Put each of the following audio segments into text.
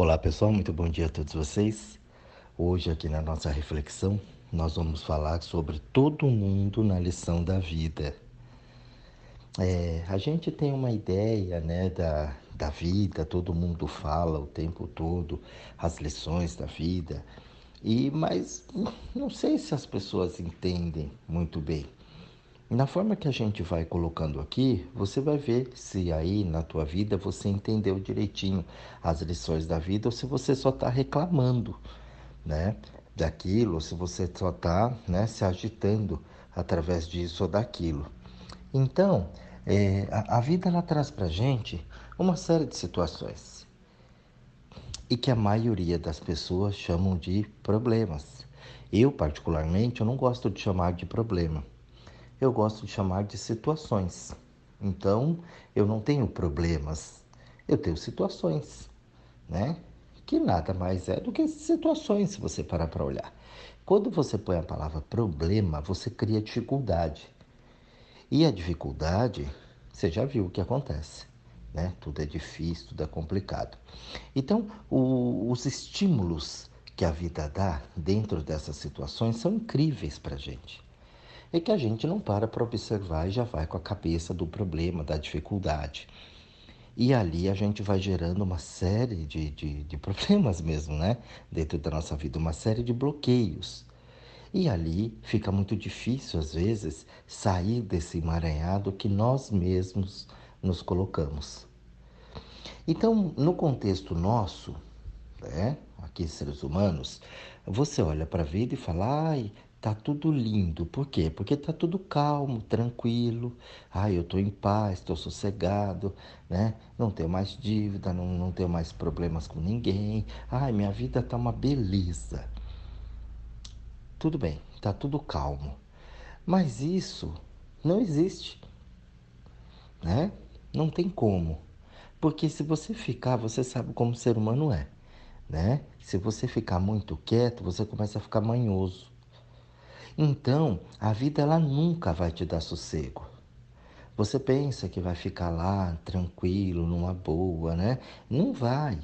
Olá pessoal, muito bom dia a todos vocês. Hoje, aqui na nossa reflexão, nós vamos falar sobre todo mundo na lição da vida. É, a gente tem uma ideia né, da, da vida, todo mundo fala o tempo todo as lições da vida, e mas não sei se as pessoas entendem muito bem. Na forma que a gente vai colocando aqui, você vai ver se aí na tua vida você entendeu direitinho as lições da vida ou se você só está reclamando, né, daquilo, ou se você só está, né, se agitando através disso ou daquilo. Então, é, a, a vida ela traz para gente uma série de situações e que a maioria das pessoas chamam de problemas. Eu particularmente eu não gosto de chamar de problema eu gosto de chamar de situações. Então, eu não tenho problemas, eu tenho situações, né? Que nada mais é do que situações, se você parar para olhar. Quando você põe a palavra problema, você cria dificuldade. E a dificuldade, você já viu o que acontece, né? Tudo é difícil, tudo é complicado. Então, o, os estímulos que a vida dá dentro dessas situações são incríveis para a gente é que a gente não para para observar e já vai com a cabeça do problema, da dificuldade. E ali a gente vai gerando uma série de, de, de problemas mesmo, né? Dentro da nossa vida, uma série de bloqueios. E ali fica muito difícil, às vezes, sair desse emaranhado que nós mesmos nos colocamos. Então, no contexto nosso, né, aqui seres humanos, você olha para a vida e fala, ai, Tá tudo lindo. Por quê? Porque tá tudo calmo, tranquilo. Ai, eu tô em paz, tô sossegado, né? Não tenho mais dívida, não, não tenho mais problemas com ninguém. Ai, minha vida tá uma beleza. Tudo bem, tá tudo calmo. Mas isso não existe, né? Não tem como. Porque se você ficar, você sabe como o ser humano é, né? Se você ficar muito quieto, você começa a ficar manhoso. Então, a vida ela nunca vai te dar sossego. Você pensa que vai ficar lá tranquilo, numa boa, né? Não vai.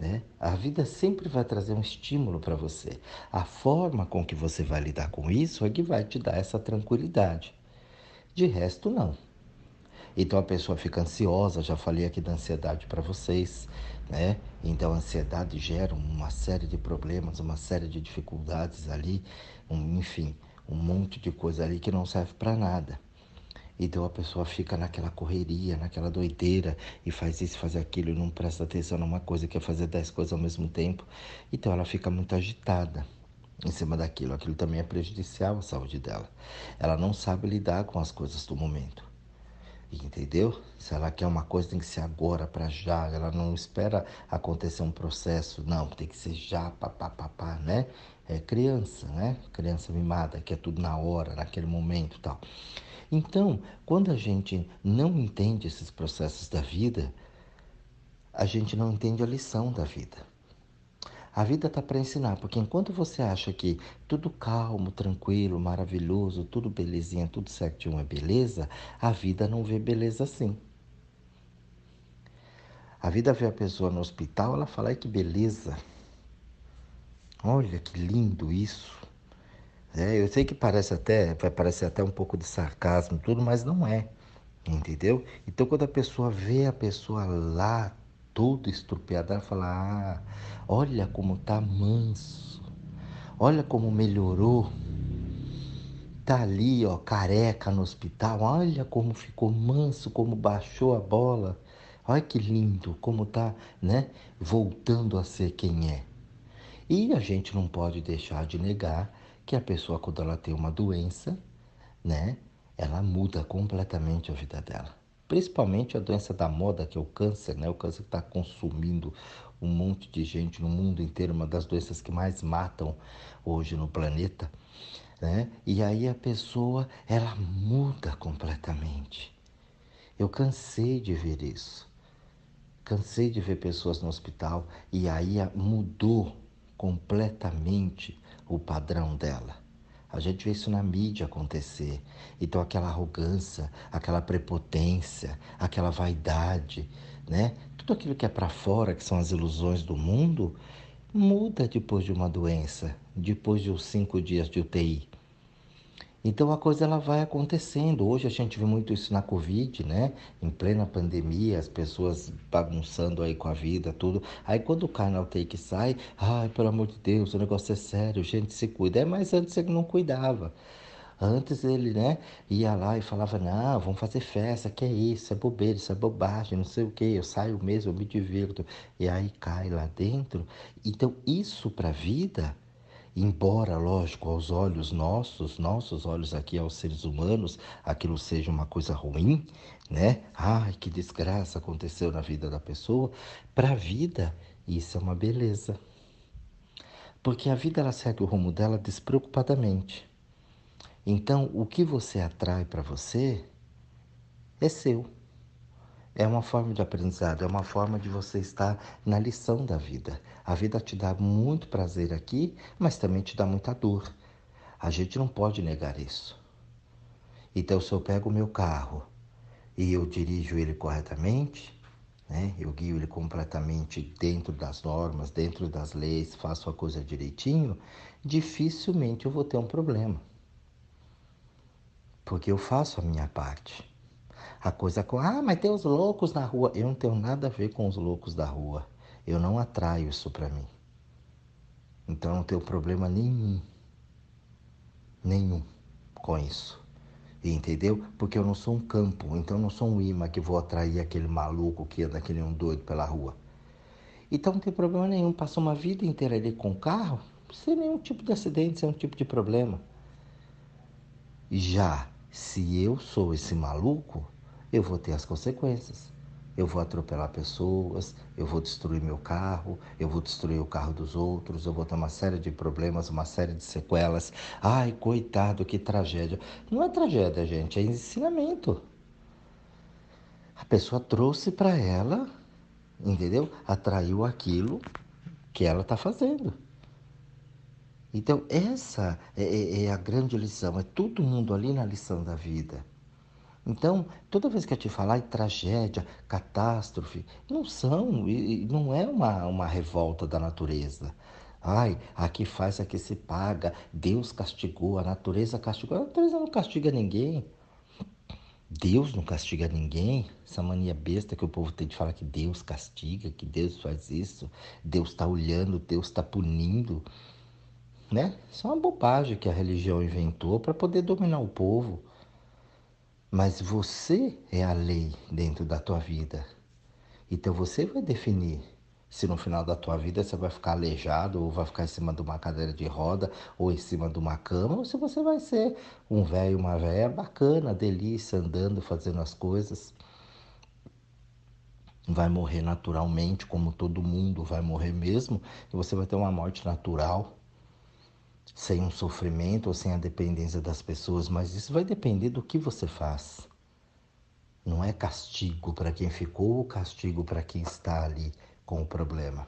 Né? A vida sempre vai trazer um estímulo para você. A forma com que você vai lidar com isso é que vai te dar essa tranquilidade. De resto, não. Então a pessoa fica ansiosa, já falei aqui da ansiedade para vocês, né? Então a ansiedade gera uma série de problemas, uma série de dificuldades ali, um, enfim, um monte de coisa ali que não serve para nada. Então a pessoa fica naquela correria, naquela doideira e faz isso, faz aquilo e não presta atenção numa coisa, quer fazer dez coisas ao mesmo tempo. Então ela fica muito agitada em cima daquilo. Aquilo também é prejudicial à saúde dela. Ela não sabe lidar com as coisas do momento. Entendeu? Se ela quer uma coisa, tem que ser agora, para já. Ela não espera acontecer um processo. Não, tem que ser já, papapá, né? É criança, né? Criança mimada, que é tudo na hora, naquele momento tal. Então, quando a gente não entende esses processos da vida, a gente não entende a lição da vida. A vida está para ensinar, porque enquanto você acha que tudo calmo, tranquilo, maravilhoso, tudo belezinha, tudo certinho é beleza, a vida não vê beleza assim. A vida vê a pessoa no hospital, ela fala, que beleza. Olha que lindo isso. É, eu sei que parece até, vai parecer até um pouco de sarcasmo tudo, mas não é. Entendeu? Então quando a pessoa vê a pessoa lá todo estrupiado, ela fala: ah, olha como tá manso, olha como melhorou. Tá ali, ó, careca no hospital, olha como ficou manso, como baixou a bola. Olha que lindo, como tá, né, voltando a ser quem é. E a gente não pode deixar de negar que a pessoa, quando ela tem uma doença, né, ela muda completamente a vida dela principalmente a doença da moda, que é o câncer, né? O câncer está consumindo um monte de gente no mundo inteiro, uma das doenças que mais matam hoje no planeta, né? E aí a pessoa, ela muda completamente. Eu cansei de ver isso. Cansei de ver pessoas no hospital e aí mudou completamente o padrão dela. A gente vê isso na mídia acontecer. Então, aquela arrogância, aquela prepotência, aquela vaidade, né? tudo aquilo que é para fora, que são as ilusões do mundo, muda depois de uma doença, depois de uns cinco dias de UTI. Então a coisa ela vai acontecendo. Hoje a gente vê muito isso na Covid, né? Em plena pandemia, as pessoas bagunçando aí com a vida, tudo. Aí quando o carnal tem que sai, ai, pelo amor de Deus, o negócio é sério, gente se cuida. É, mas antes ele não cuidava. Antes ele, né, ia lá e falava, não, vamos fazer festa, que é isso, é bobeira, isso é bobagem, não sei o que, eu saio mesmo, eu me divirto. E aí cai lá dentro. Então isso para a vida embora, lógico, aos olhos nossos, nossos olhos aqui aos seres humanos, aquilo seja uma coisa ruim, né? Ai, que desgraça aconteceu na vida da pessoa. Para a vida, isso é uma beleza. Porque a vida ela segue o rumo dela despreocupadamente. Então, o que você atrai para você é seu. É uma forma de aprendizado, é uma forma de você estar na lição da vida. A vida te dá muito prazer aqui, mas também te dá muita dor. A gente não pode negar isso. Então, se eu pego o meu carro e eu dirijo ele corretamente, né? eu guio ele completamente dentro das normas, dentro das leis, faço a coisa direitinho, dificilmente eu vou ter um problema. Porque eu faço a minha parte. A coisa com, ah, mas tem os loucos na rua. Eu não tenho nada a ver com os loucos da rua. Eu não atraio isso para mim. Então não tenho problema nenhum. Nenhum com isso. Entendeu? Porque eu não sou um campo, então eu não sou um imã que vou atrair aquele maluco que anda aquele um doido pela rua. Então não tem problema nenhum. Passou uma vida inteira ali com o carro, sem nenhum tipo de acidente, sem nenhum tipo de problema. Já se eu sou esse maluco, eu vou ter as consequências. Eu vou atropelar pessoas, eu vou destruir meu carro, eu vou destruir o carro dos outros, eu vou ter uma série de problemas, uma série de sequelas. Ai, coitado, que tragédia. Não é tragédia, gente, é ensinamento. A pessoa trouxe para ela, entendeu? Atraiu aquilo que ela está fazendo. Então, essa é, é, é a grande lição, é todo mundo ali na lição da vida. Então, toda vez que eu te falar em tragédia, catástrofe, não são, não é uma, uma revolta da natureza. Ai, aqui faz, aqui se paga, Deus castigou, a natureza castigou. A natureza não castiga ninguém. Deus não castiga ninguém. Essa mania besta que o povo tem de falar que Deus castiga, que Deus faz isso, Deus está olhando, Deus está punindo. Né? Isso é uma bobagem que a religião inventou para poder dominar o povo. Mas você é a lei dentro da tua vida. Então você vai definir se no final da tua vida você vai ficar aleijado ou vai ficar em cima de uma cadeira de roda ou em cima de uma cama ou se você vai ser um velho, uma velha bacana, delícia, andando, fazendo as coisas. Vai morrer naturalmente, como todo mundo vai morrer mesmo, e você vai ter uma morte natural sem um sofrimento ou sem a dependência das pessoas, mas isso vai depender do que você faz. Não é castigo para quem ficou ou castigo para quem está ali com o problema.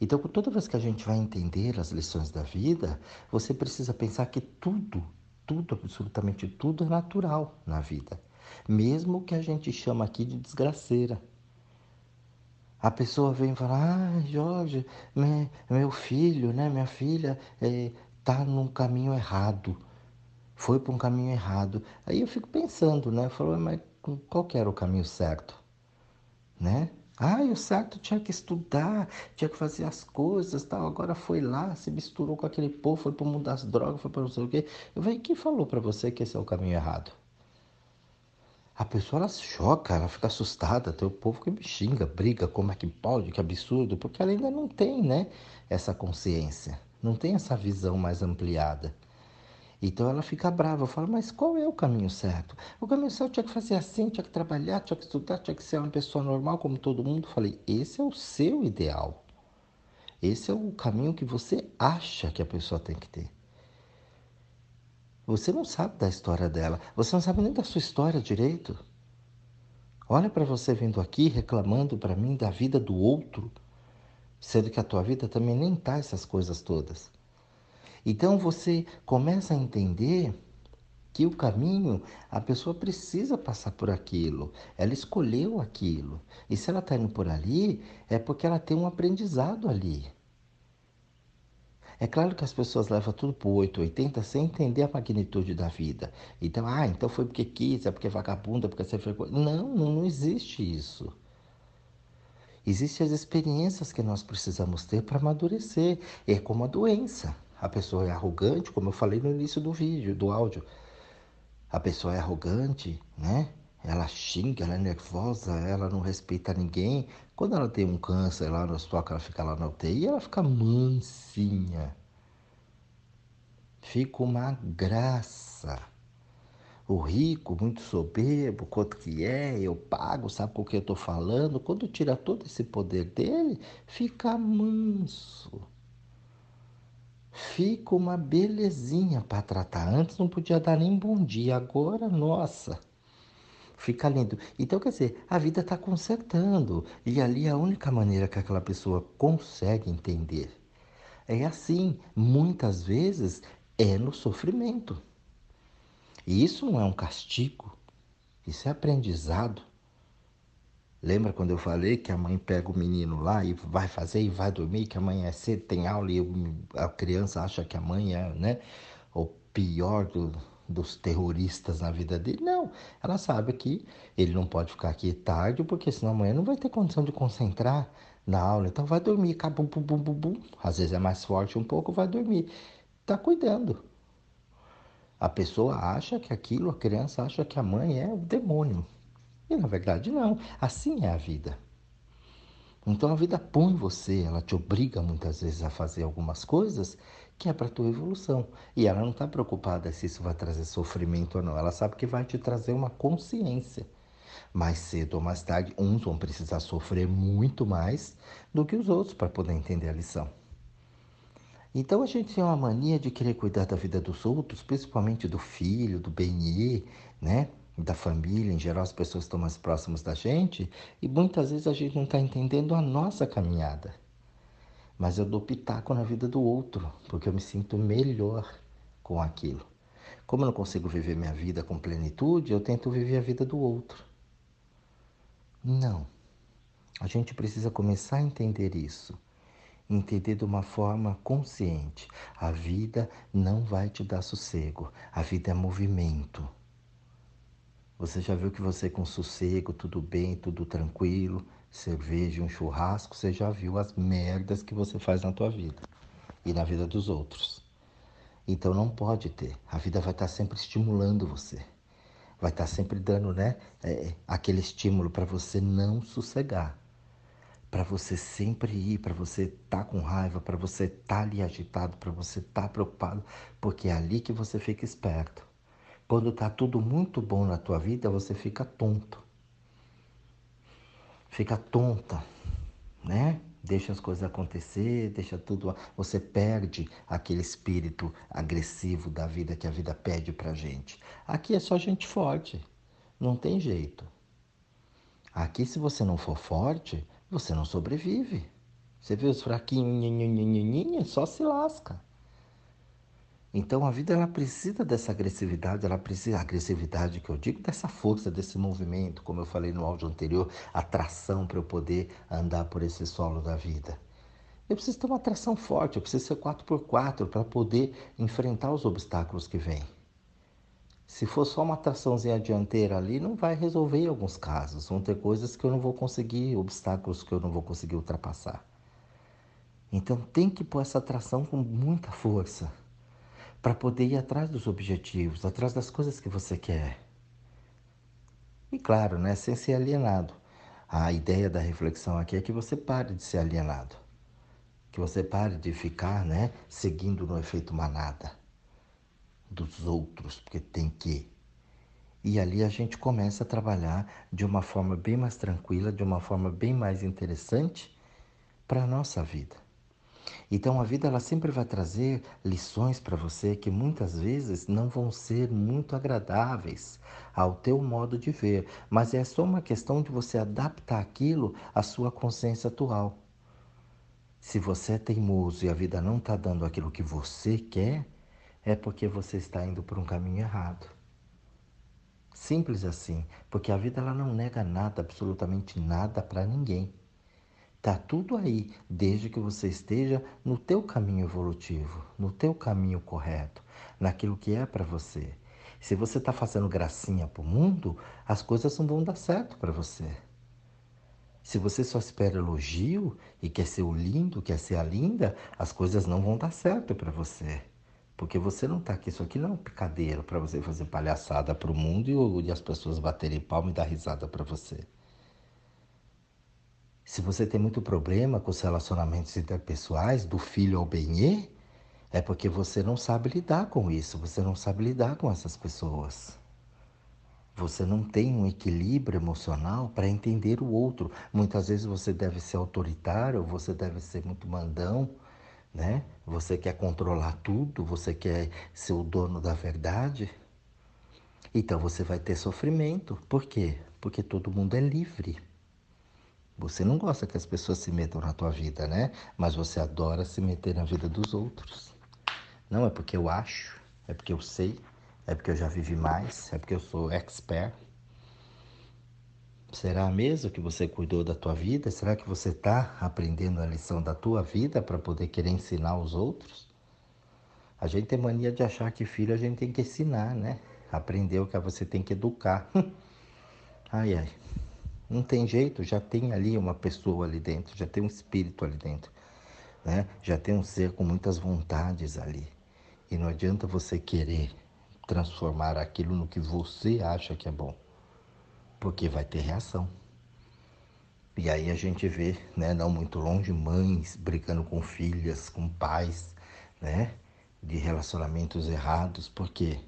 Então, toda vez que a gente vai entender as lições da vida, você precisa pensar que tudo, tudo, absolutamente tudo é natural na vida. Mesmo que a gente chama aqui de desgraceira. A pessoa vem falar, ah, Jorge, meu filho, né, minha filha, está num caminho errado, foi para um caminho errado. Aí eu fico pensando, né? Falou, mas qual que era o caminho certo? Né? Ah, o certo tinha que estudar, tinha que fazer as coisas, tal. Agora foi lá, se misturou com aquele povo, foi para o mundo das drogas, foi para não sei o quê. Eu falei, quem falou para você que esse é o caminho errado? A pessoa ela se choca, ela fica assustada, tem o povo que me xinga, briga, como é que pode, que absurdo, porque ela ainda não tem, né, essa consciência não tem essa visão mais ampliada. Então ela fica brava, fala, mas qual é o caminho certo? O caminho certo tinha que fazer assim, tinha que trabalhar, tinha que estudar, tinha que ser uma pessoa normal como todo mundo. Falei, esse é o seu ideal. Esse é o caminho que você acha que a pessoa tem que ter. Você não sabe da história dela, você não sabe nem da sua história direito. Olha para você vindo aqui reclamando para mim da vida do outro sendo que a tua vida também nem tá essas coisas todas. Então você começa a entender que o caminho, a pessoa precisa passar por aquilo. Ela escolheu aquilo. E se ela está indo por ali, é porque ela tem um aprendizado ali. É claro que as pessoas levam tudo para o 880 sem entender a magnitude da vida. Então, ah, então foi porque quis, é porque é vagabunda, é porque você foi. Não, não, não existe isso. Existem as experiências que nós precisamos ter para amadurecer. É como a doença. A pessoa é arrogante, como eu falei no início do vídeo, do áudio. A pessoa é arrogante, né? Ela xinga, ela é nervosa, ela não respeita ninguém. Quando ela tem um câncer lá no hospital, ela fica lá na UTI, ela fica mansinha. Fica uma graça. O rico, muito soberbo, quanto que é, eu pago, sabe com o que eu estou falando? Quando tira todo esse poder dele, fica manso. Fica uma belezinha para tratar. Antes não podia dar nem bom dia, agora, nossa fica lindo. Então, quer dizer, a vida está consertando. E ali é a única maneira que aquela pessoa consegue entender. É assim, muitas vezes é no sofrimento. E isso não é um castigo, isso é aprendizado. Lembra quando eu falei que a mãe pega o menino lá e vai fazer e vai dormir, que a mãe é cedo, tem aula e a criança acha que a mãe é né, o pior do, dos terroristas na vida dele. Não, ela sabe que ele não pode ficar aqui tarde, porque senão amanhã não vai ter condição de concentrar na aula. Então vai dormir, bum, bum, bum, bum, bum. Às vezes é mais forte um pouco, vai dormir. Tá cuidando. A pessoa acha que aquilo, a criança acha que a mãe é o demônio. E na verdade não. Assim é a vida. Então a vida põe você, ela te obriga muitas vezes a fazer algumas coisas que é para a tua evolução. E ela não está preocupada se isso vai trazer sofrimento ou não. Ela sabe que vai te trazer uma consciência. Mais cedo ou mais tarde, uns vão precisar sofrer muito mais do que os outros para poder entender a lição. Então a gente tem uma mania de querer cuidar da vida dos outros, principalmente do filho, do bem né? Da família, em geral as pessoas estão mais próximas da gente, e muitas vezes a gente não está entendendo a nossa caminhada mas eu dou pitaco na vida do outro, porque eu me sinto melhor com aquilo. Como eu não consigo viver minha vida com plenitude, eu tento viver a vida do outro. Não. A gente precisa começar a entender isso. Entender de uma forma consciente. A vida não vai te dar sossego. A vida é movimento. Você já viu que você com sossego, tudo bem, tudo tranquilo, cerveja, um churrasco, você já viu as merdas que você faz na tua vida e na vida dos outros. Então não pode ter. A vida vai estar sempre estimulando você. Vai estar sempre dando, né, é, aquele estímulo para você não sossegar. Para você sempre ir, para você estar tá com raiva, para você estar tá ali agitado, para você estar tá preocupado, porque é ali que você fica esperto. Quando está tudo muito bom na tua vida, você fica tonto fica tonta, né? Deixa as coisas acontecer, deixa tudo. Você perde aquele espírito agressivo da vida que a vida pede pra gente. Aqui é só gente forte, não tem jeito. Aqui, se você não for forte, você não sobrevive. Você vê os fraquinhos, só se lasca. Então a vida ela precisa dessa agressividade, ela precisa agressividade que eu digo dessa força desse movimento, como eu falei no áudio anterior, atração para eu poder andar por esse solo da vida. Eu preciso ter uma atração forte, eu preciso ser 4x4 para poder enfrentar os obstáculos que vêm. Se for só uma atraçãozinha dianteira ali, não vai resolver em alguns casos. Vão ter coisas que eu não vou conseguir, obstáculos que eu não vou conseguir ultrapassar. Então tem que pôr essa atração com muita força para poder ir atrás dos objetivos, atrás das coisas que você quer. E claro, né, sem ser alienado. A ideia da reflexão aqui é que você pare de ser alienado. Que você pare de ficar, né, seguindo no efeito manada dos outros, porque tem que. E ali a gente começa a trabalhar de uma forma bem mais tranquila, de uma forma bem mais interessante para a nossa vida. Então a vida ela sempre vai trazer lições para você que muitas vezes não vão ser muito agradáveis ao teu modo de ver, mas é só uma questão de você adaptar aquilo à sua consciência atual. Se você é teimoso e a vida não está dando aquilo que você quer, é porque você está indo por um caminho errado. Simples assim, porque a vida ela não nega nada, absolutamente nada para ninguém. Tá tudo aí, desde que você esteja no teu caminho evolutivo, no teu caminho correto, naquilo que é para você. Se você está fazendo gracinha para o mundo, as coisas não vão dar certo para você. Se você só espera elogio e quer ser o lindo, quer ser a linda, as coisas não vão dar certo para você. Porque você não está aqui, isso aqui não é um picadeiro para você fazer palhaçada para o mundo e, e as pessoas baterem palma e dar risada para você. Se você tem muito problema com os relacionamentos interpessoais, do filho ao benê, é porque você não sabe lidar com isso, você não sabe lidar com essas pessoas. Você não tem um equilíbrio emocional para entender o outro. Muitas vezes você deve ser autoritário, você deve ser muito mandão, né? Você quer controlar tudo, você quer ser o dono da verdade. Então você vai ter sofrimento. Por quê? Porque todo mundo é livre. Você não gosta que as pessoas se metam na tua vida, né? Mas você adora se meter na vida dos outros. Não é porque eu acho, é porque eu sei, é porque eu já vivi mais, é porque eu sou expert. Será mesmo que você cuidou da tua vida? Será que você está aprendendo a lição da tua vida para poder querer ensinar os outros? A gente tem mania de achar que filho a gente tem que ensinar, né? Aprender o que você tem que educar. ai, ai. Não tem jeito, já tem ali uma pessoa ali dentro, já tem um espírito ali dentro, né? Já tem um ser com muitas vontades ali. E não adianta você querer transformar aquilo no que você acha que é bom, porque vai ter reação. E aí a gente vê, né, não muito longe, mães brigando com filhas, com pais, né, de relacionamentos errados, por quê?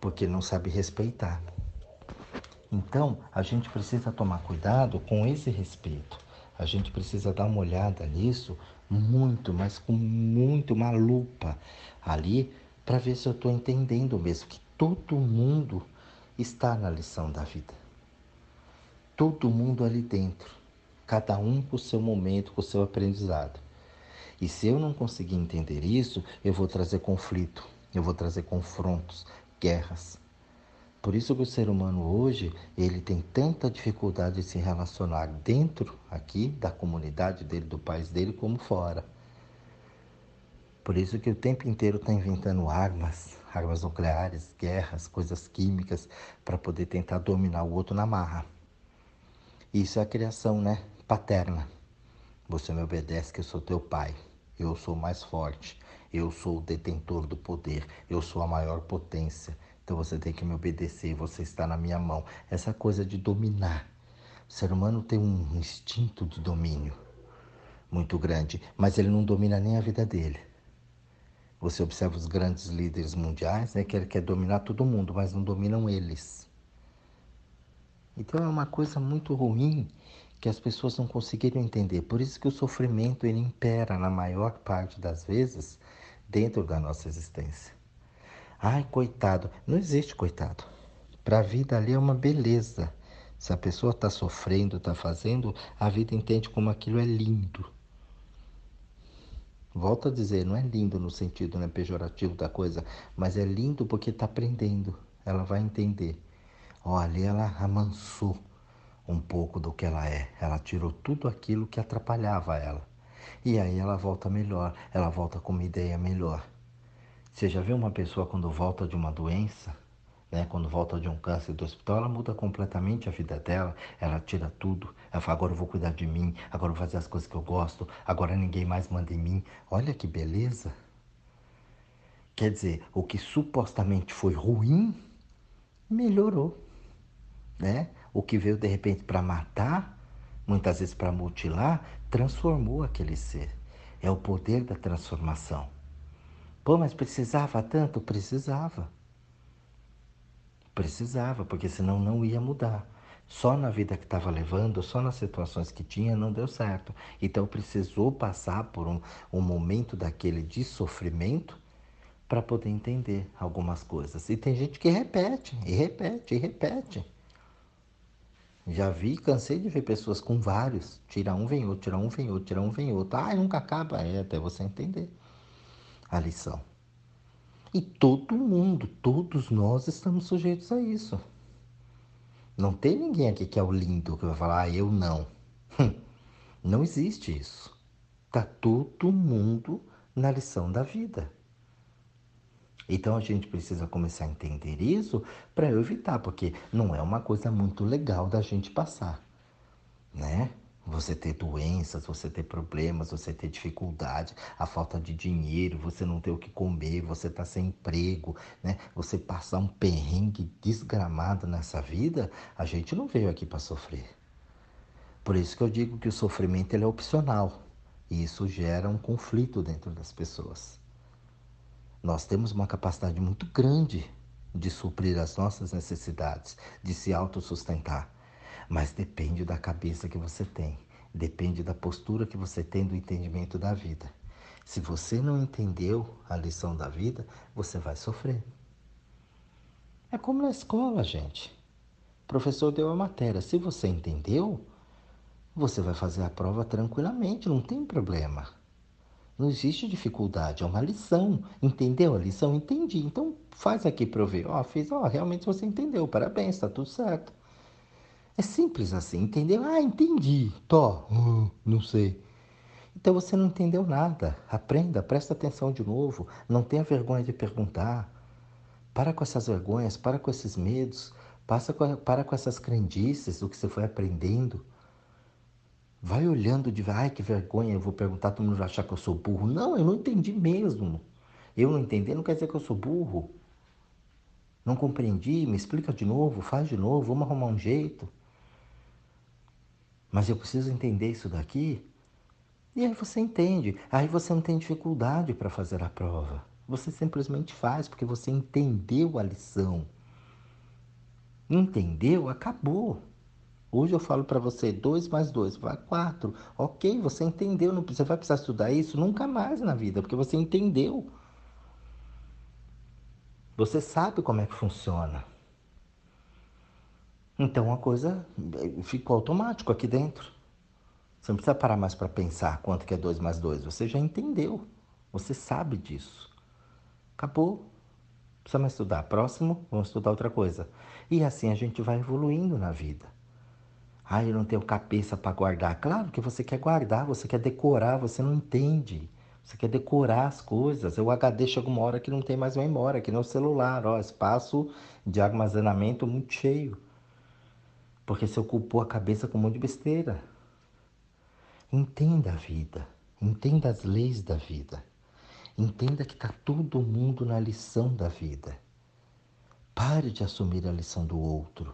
Porque não sabe respeitar. Então, a gente precisa tomar cuidado com esse respeito. A gente precisa dar uma olhada nisso muito, mas com muito uma lupa ali para ver se eu estou entendendo mesmo que todo mundo está na lição da vida. Todo mundo ali dentro, cada um com o seu momento, com o seu aprendizado. E se eu não conseguir entender isso, eu vou trazer conflito, eu vou trazer confrontos, guerras, por isso que o ser humano hoje, ele tem tanta dificuldade de se relacionar dentro aqui da comunidade dele, do país dele, como fora. Por isso que o tempo inteiro está inventando armas, armas nucleares, guerras, coisas químicas, para poder tentar dominar o outro na marra. Isso é a criação, né? Paterna. Você me obedece que eu sou teu pai. Eu sou mais forte. Eu sou o detentor do poder. Eu sou a maior potência. Então você tem que me obedecer, você está na minha mão. Essa coisa de dominar. O ser humano tem um instinto de domínio muito grande, mas ele não domina nem a vida dele. Você observa os grandes líderes mundiais, né, que ele quer dominar todo mundo, mas não dominam eles. Então é uma coisa muito ruim que as pessoas não conseguiram entender. Por isso que o sofrimento ele impera na maior parte das vezes dentro da nossa existência. Ai, coitado. Não existe coitado. Para a vida ali é uma beleza. Se a pessoa está sofrendo, está fazendo, a vida entende como aquilo é lindo. Volto a dizer, não é lindo no sentido né, pejorativo da coisa, mas é lindo porque está aprendendo. Ela vai entender. Olha, ela amansou um pouco do que ela é. Ela tirou tudo aquilo que atrapalhava ela. E aí ela volta melhor, ela volta com uma ideia melhor. Você já viu uma pessoa quando volta de uma doença, né, quando volta de um câncer do hospital, ela muda completamente a vida dela, ela tira tudo, ela fala, agora eu vou cuidar de mim, agora eu vou fazer as coisas que eu gosto, agora ninguém mais manda em mim. Olha que beleza! Quer dizer, o que supostamente foi ruim, melhorou, né? O que veio de repente para matar, muitas vezes para mutilar, transformou aquele ser. É o poder da transformação. Pô, mas precisava tanto? Precisava. Precisava, porque senão não ia mudar. Só na vida que estava levando, só nas situações que tinha, não deu certo. Então precisou passar por um, um momento daquele de sofrimento para poder entender algumas coisas. E tem gente que repete, e repete, e repete. Já vi, cansei de ver pessoas com vários. Tira um, vem outro, tira um, vem outro, tira um, vem outro. Ah, nunca acaba. É, até você entender a lição. E todo mundo, todos nós estamos sujeitos a isso. Não tem ninguém aqui que é o lindo que vai falar, ah, eu não. Não existe isso. Tá todo mundo na lição da vida. Então a gente precisa começar a entender isso para evitar, porque não é uma coisa muito legal da gente passar, né? Você ter doenças, você ter problemas, você ter dificuldade, a falta de dinheiro, você não ter o que comer, você tá sem emprego, né? Você passar um perrengue desgramado nessa vida, a gente não veio aqui para sofrer. Por isso que eu digo que o sofrimento ele é opcional. E isso gera um conflito dentro das pessoas. Nós temos uma capacidade muito grande de suprir as nossas necessidades, de se autossustentar. Mas depende da cabeça que você tem, depende da postura que você tem do entendimento da vida. Se você não entendeu a lição da vida, você vai sofrer. É como na escola, gente. O professor deu a matéria. Se você entendeu, você vai fazer a prova tranquilamente, não tem problema. Não existe dificuldade, é uma lição. Entendeu a lição? Entendi. Então faz aqui para eu ver. Ó, oh, fiz, ó, oh, realmente você entendeu. Parabéns, está tudo certo. É simples assim, entendeu? Ah, entendi. Tó, uh, não sei. Então você não entendeu nada. Aprenda, presta atenção de novo. Não tenha vergonha de perguntar. Para com essas vergonhas, para com esses medos, passa com, para com essas crendices do que você foi aprendendo. Vai olhando de, ai que vergonha, eu vou perguntar, todo mundo vai achar que eu sou burro. Não, eu não entendi mesmo. Eu não entendi não quer dizer que eu sou burro. Não compreendi, me explica de novo, faz de novo, vamos arrumar um jeito. Mas eu preciso entender isso daqui. E aí você entende. Aí você não tem dificuldade para fazer a prova. Você simplesmente faz porque você entendeu a lição. Entendeu? Acabou. Hoje eu falo para você, 2 mais 2 vai 4. Ok, você entendeu, não, você vai precisar estudar isso nunca mais na vida, porque você entendeu. Você sabe como é que funciona. Então a coisa eh, ficou automático aqui dentro. Você não precisa parar mais para pensar quanto que é 2 mais 2. Você já entendeu. Você sabe disso. Acabou. Precisa mais estudar. Próximo, vamos estudar outra coisa. E assim a gente vai evoluindo na vida. Ah, eu não tenho cabeça para guardar. Claro que você quer guardar, você quer decorar, você não entende. Você quer decorar as coisas. O HD chega uma hora que não tem mais memória, que nem o celular. Ó, espaço de armazenamento muito cheio. Porque você ocupou a cabeça com um monte de besteira. Entenda a vida. Entenda as leis da vida. Entenda que está todo mundo na lição da vida. Pare de assumir a lição do outro.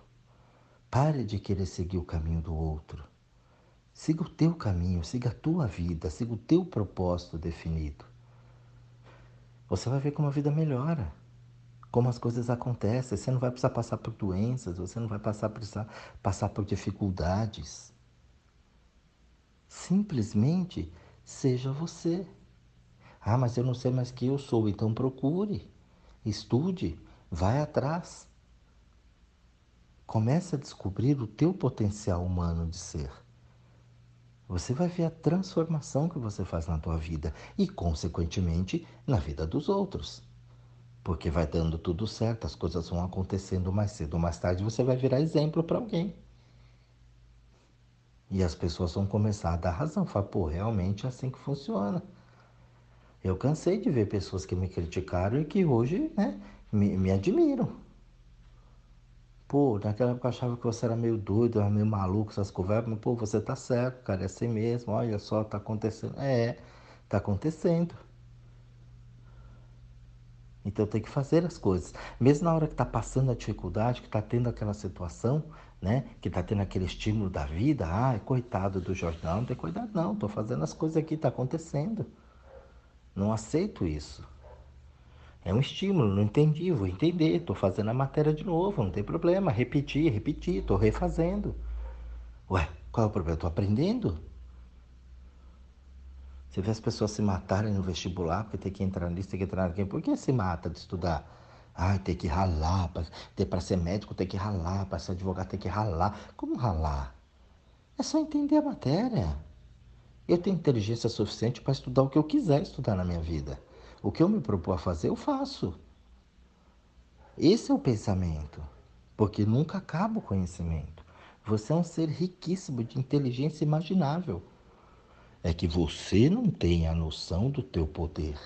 Pare de querer seguir o caminho do outro. Siga o teu caminho, siga a tua vida, siga o teu propósito definido. Você vai ver como a vida melhora como as coisas acontecem. Você não vai precisar passar por doenças, você não vai passar, precisar passar por dificuldades. Simplesmente seja você. Ah, mas eu não sei mais quem eu sou, então procure, estude, vai atrás. Comece a descobrir o teu potencial humano de ser. Você vai ver a transformação que você faz na tua vida e, consequentemente, na vida dos outros porque vai dando tudo certo, as coisas vão acontecendo mais cedo ou mais tarde, você vai virar exemplo para alguém. E as pessoas vão começar a dar razão, falar, pô, realmente é assim que funciona. Eu cansei de ver pessoas que me criticaram e que hoje, né, me, me admiram. Pô, naquela época eu achava que você era meio doido, era meio maluco, essas conversas, mas pô, você tá certo, cara, é assim mesmo, olha só, tá acontecendo. É, tá acontecendo. Então tem que fazer as coisas. Mesmo na hora que está passando a dificuldade, que está tendo aquela situação, né? Que está tendo aquele estímulo da vida, ah, coitado do Jorge. Não, não tem cuidado não, estou fazendo as coisas aqui, está acontecendo. Não aceito isso. É um estímulo, não entendi, vou entender, estou fazendo a matéria de novo, não tem problema, repetir, repetir, estou refazendo. Ué, qual é o problema? Estou aprendendo. Você vê as pessoas se matarem no vestibular porque tem que entrar nisso, tem que entrar naquilo. Por que se mata de estudar? Ai, tem que ralar. Para ser médico tem que ralar. Para ser advogado tem que ralar. Como ralar? É só entender a matéria. Eu tenho inteligência suficiente para estudar o que eu quiser estudar na minha vida. O que eu me propor a fazer, eu faço. Esse é o pensamento. porque nunca acaba o conhecimento. Você é um ser riquíssimo de inteligência imaginável. É que você não tem a noção do teu poder.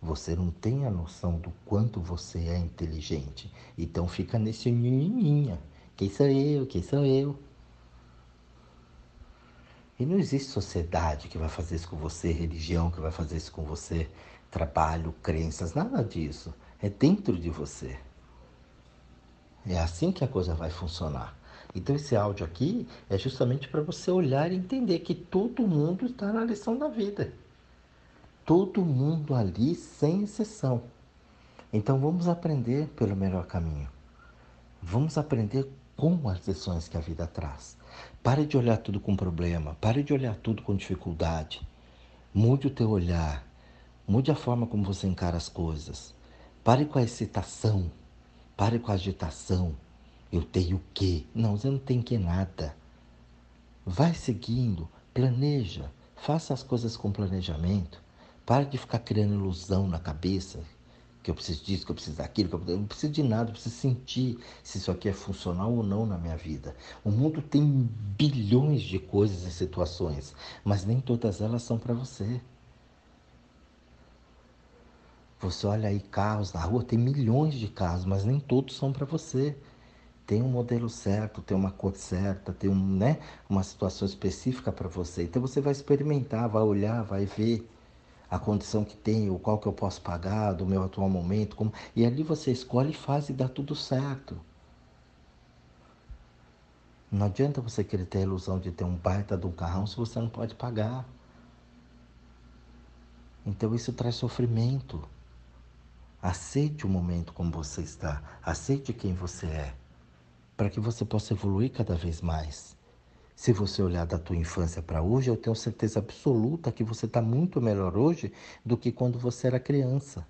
Você não tem a noção do quanto você é inteligente. Então fica nesse nininha. Quem sou eu? Quem sou eu? E não existe sociedade que vai fazer isso com você, religião que vai fazer isso com você, trabalho, crenças, nada disso. É dentro de você. É assim que a coisa vai funcionar. Então esse áudio aqui é justamente para você olhar e entender que todo mundo está na lição da vida. Todo mundo ali, sem exceção. Então vamos aprender pelo melhor caminho. Vamos aprender com as lições que a vida traz. Pare de olhar tudo com problema, pare de olhar tudo com dificuldade. Mude o teu olhar, mude a forma como você encara as coisas. Pare com a excitação, pare com a agitação. Eu tenho o quê? Não, você não tem que nada. Vai seguindo, planeja, faça as coisas com planejamento. Pare de ficar criando ilusão na cabeça, que eu preciso disso, que eu preciso daquilo, que eu, eu não preciso de nada, eu preciso sentir se isso aqui é funcional ou não na minha vida. O mundo tem bilhões de coisas e situações, mas nem todas elas são para você. Você olha aí carros na rua, tem milhões de carros, mas nem todos são para você. Tem um modelo certo, tem uma cor certa, tem um, né, uma situação específica para você. Então você vai experimentar, vai olhar, vai ver a condição que tenho, qual que eu posso pagar do meu atual momento, como... e ali você escolhe e faz e dá tudo certo. Não adianta você querer ter a ilusão de ter um baita de um carrão se você não pode pagar. Então isso traz sofrimento. Aceite o momento como você está, aceite quem você é, para que você possa evoluir cada vez mais. Se você olhar da tua infância para hoje, eu tenho certeza absoluta que você está muito melhor hoje do que quando você era criança.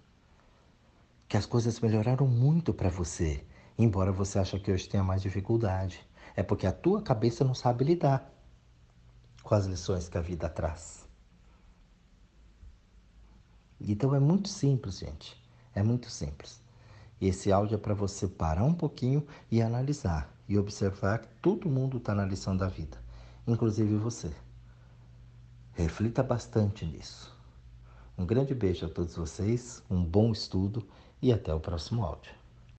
Que as coisas melhoraram muito para você, embora você ache que hoje tenha mais dificuldade. É porque a tua cabeça não sabe lidar com as lições que a vida traz. Então é muito simples, gente. É muito simples. Esse áudio é para você parar um pouquinho e analisar e observar que todo mundo está na lição da vida, inclusive você. Reflita bastante nisso. Um grande beijo a todos vocês, um bom estudo e até o próximo áudio.